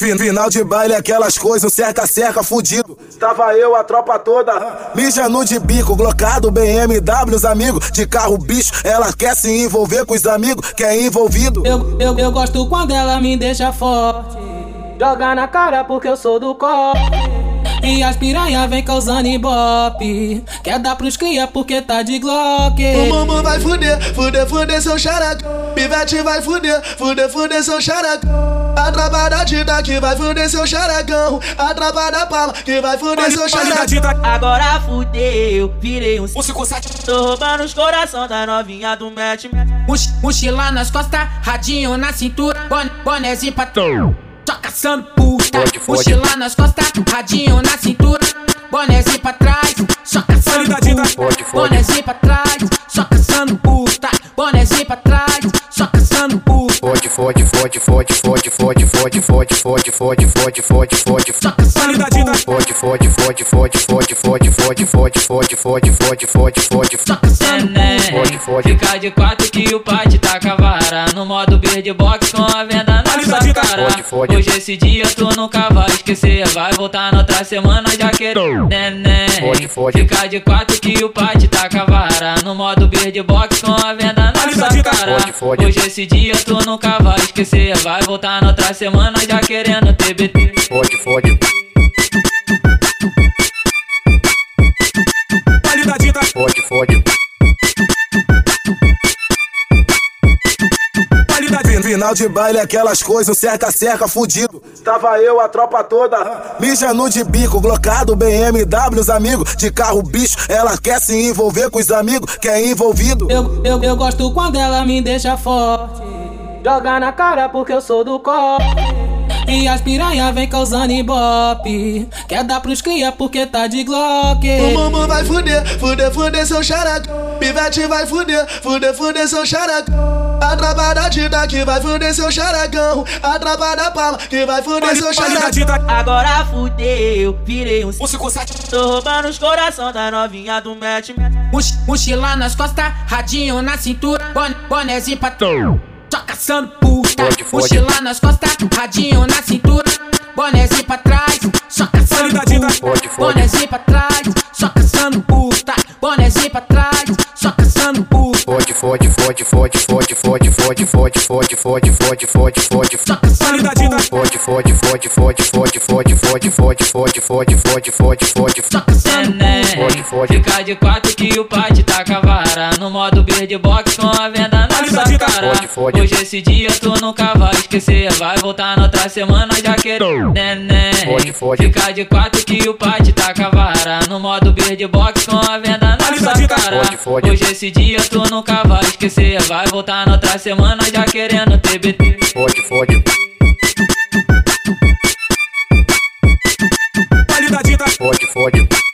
Final de baile, aquelas coisas, um cerca-cerca fudido. Tava eu, a tropa toda, mijando de bico, glocado, BMW, os amigos, de carro bicho. Ela quer se envolver com os amigos, quer envolvido. Eu, eu, eu gosto quando ela me deixa forte. Joga na cara porque eu sou do copo. E as piranha vem causando ibope. Quer dar pros cria porque tá de Glock. O mamãe vai fuder, fuder, fuder seu xaraca. Pivete vai fuder, fuder, fuder seu xaraca. A traba da Tita que vai fuder seu xaracão. A traba da Palma que vai fuder seu xaracão. Agora fudeu, virei um 557. Tô roubando os coração da novinha do match. Moch mochila nas costas, radinho na cintura, bon bonézinho pra caçando puta. Mochila nas costas, radinho na cintura, bonézinho pra trás. Só caçando puta. Bonézinho pra trás, só caçando puta. Bonézinho pra trás, só caçando puta. Fode, fode, fode, fode, fode, fode, fode, fode, fode, fode, fode, fode, fode, Só caçando puta. fode, fode, fode, fode, fode, fode, fode, fode, fode, fode, fode, fode, fode, Só caçando Né, fode, fode. Fica de quatro que o pai tá com a vara. No modo bird box com a venda. Fode, fode. Hoje esse dia tu nunca vai esquecer. Vai voltar na outra semana já querer. Neném. Fode, fode. Fica de quatro que o pai tá com a vara. No modo bird box com a venda na sua cara. Fode, fode. Hoje esse dia tu nunca vai esquecer. Vai voltar na outra semana já querendo TBT. fode, fode, fode, fode. Final de baile, aquelas coisas, um cerca-cerca fudido. Tava eu, a tropa toda, mijando de bico, glocado, BMW, os amigos, de carro bicho. Ela quer se envolver com os amigos, quer envolvido. Eu, eu, eu gosto quando ela me deixa forte. Joga na cara porque eu sou do copo. E as piranha vem causando ibope. Quer dar pros cria porque tá de Glock. O mamãe vai fuder, fuder, fuder seu xaraca. Pivete vai fuder, fuder, fuder seu xaraca. A da Tita que vai fuder seu xaracão. A da Palma que vai fuder seu xaracão. Agora fudeu, virei um 557. Tô roubando os coração da novinha do match. Moch mochila nas costas, radinho na cintura, bon bonézinho pra Só caçando puta. Fode, fode. Mochila nas costas, radinho na cintura, bonézinho pra trás. Só caçando puta. Fode, fode. Bonézinho pra trás, só caçando puta. Bonézinho pra trás, só caçando puta. Fode, fode, fode, fode, fode, fode, fode, fode, fode, fode, fode, fode, fode, Só caçando puta. fode, fode, fode, fode, fode, fode, fode, fode, fode, fode, fode, fode, fode, Só caçando Neném. Fode, fode. Fica de quatro que o pai tá com a vara. No modo bird box com a venda. Fode, fode. Hoje esse dia tu nunca vai esquecer. Vai voltar na outra semana já querer. Neném. Fode, fode. Fica de quatro que o pai tá com a vara. No modo bird box com a venda na sua cara. Fode, fode. Hoje esse dia tu nunca vai esquecer. Vai voltar na outra semana já querendo TBT. fode, fode. Fode, fode.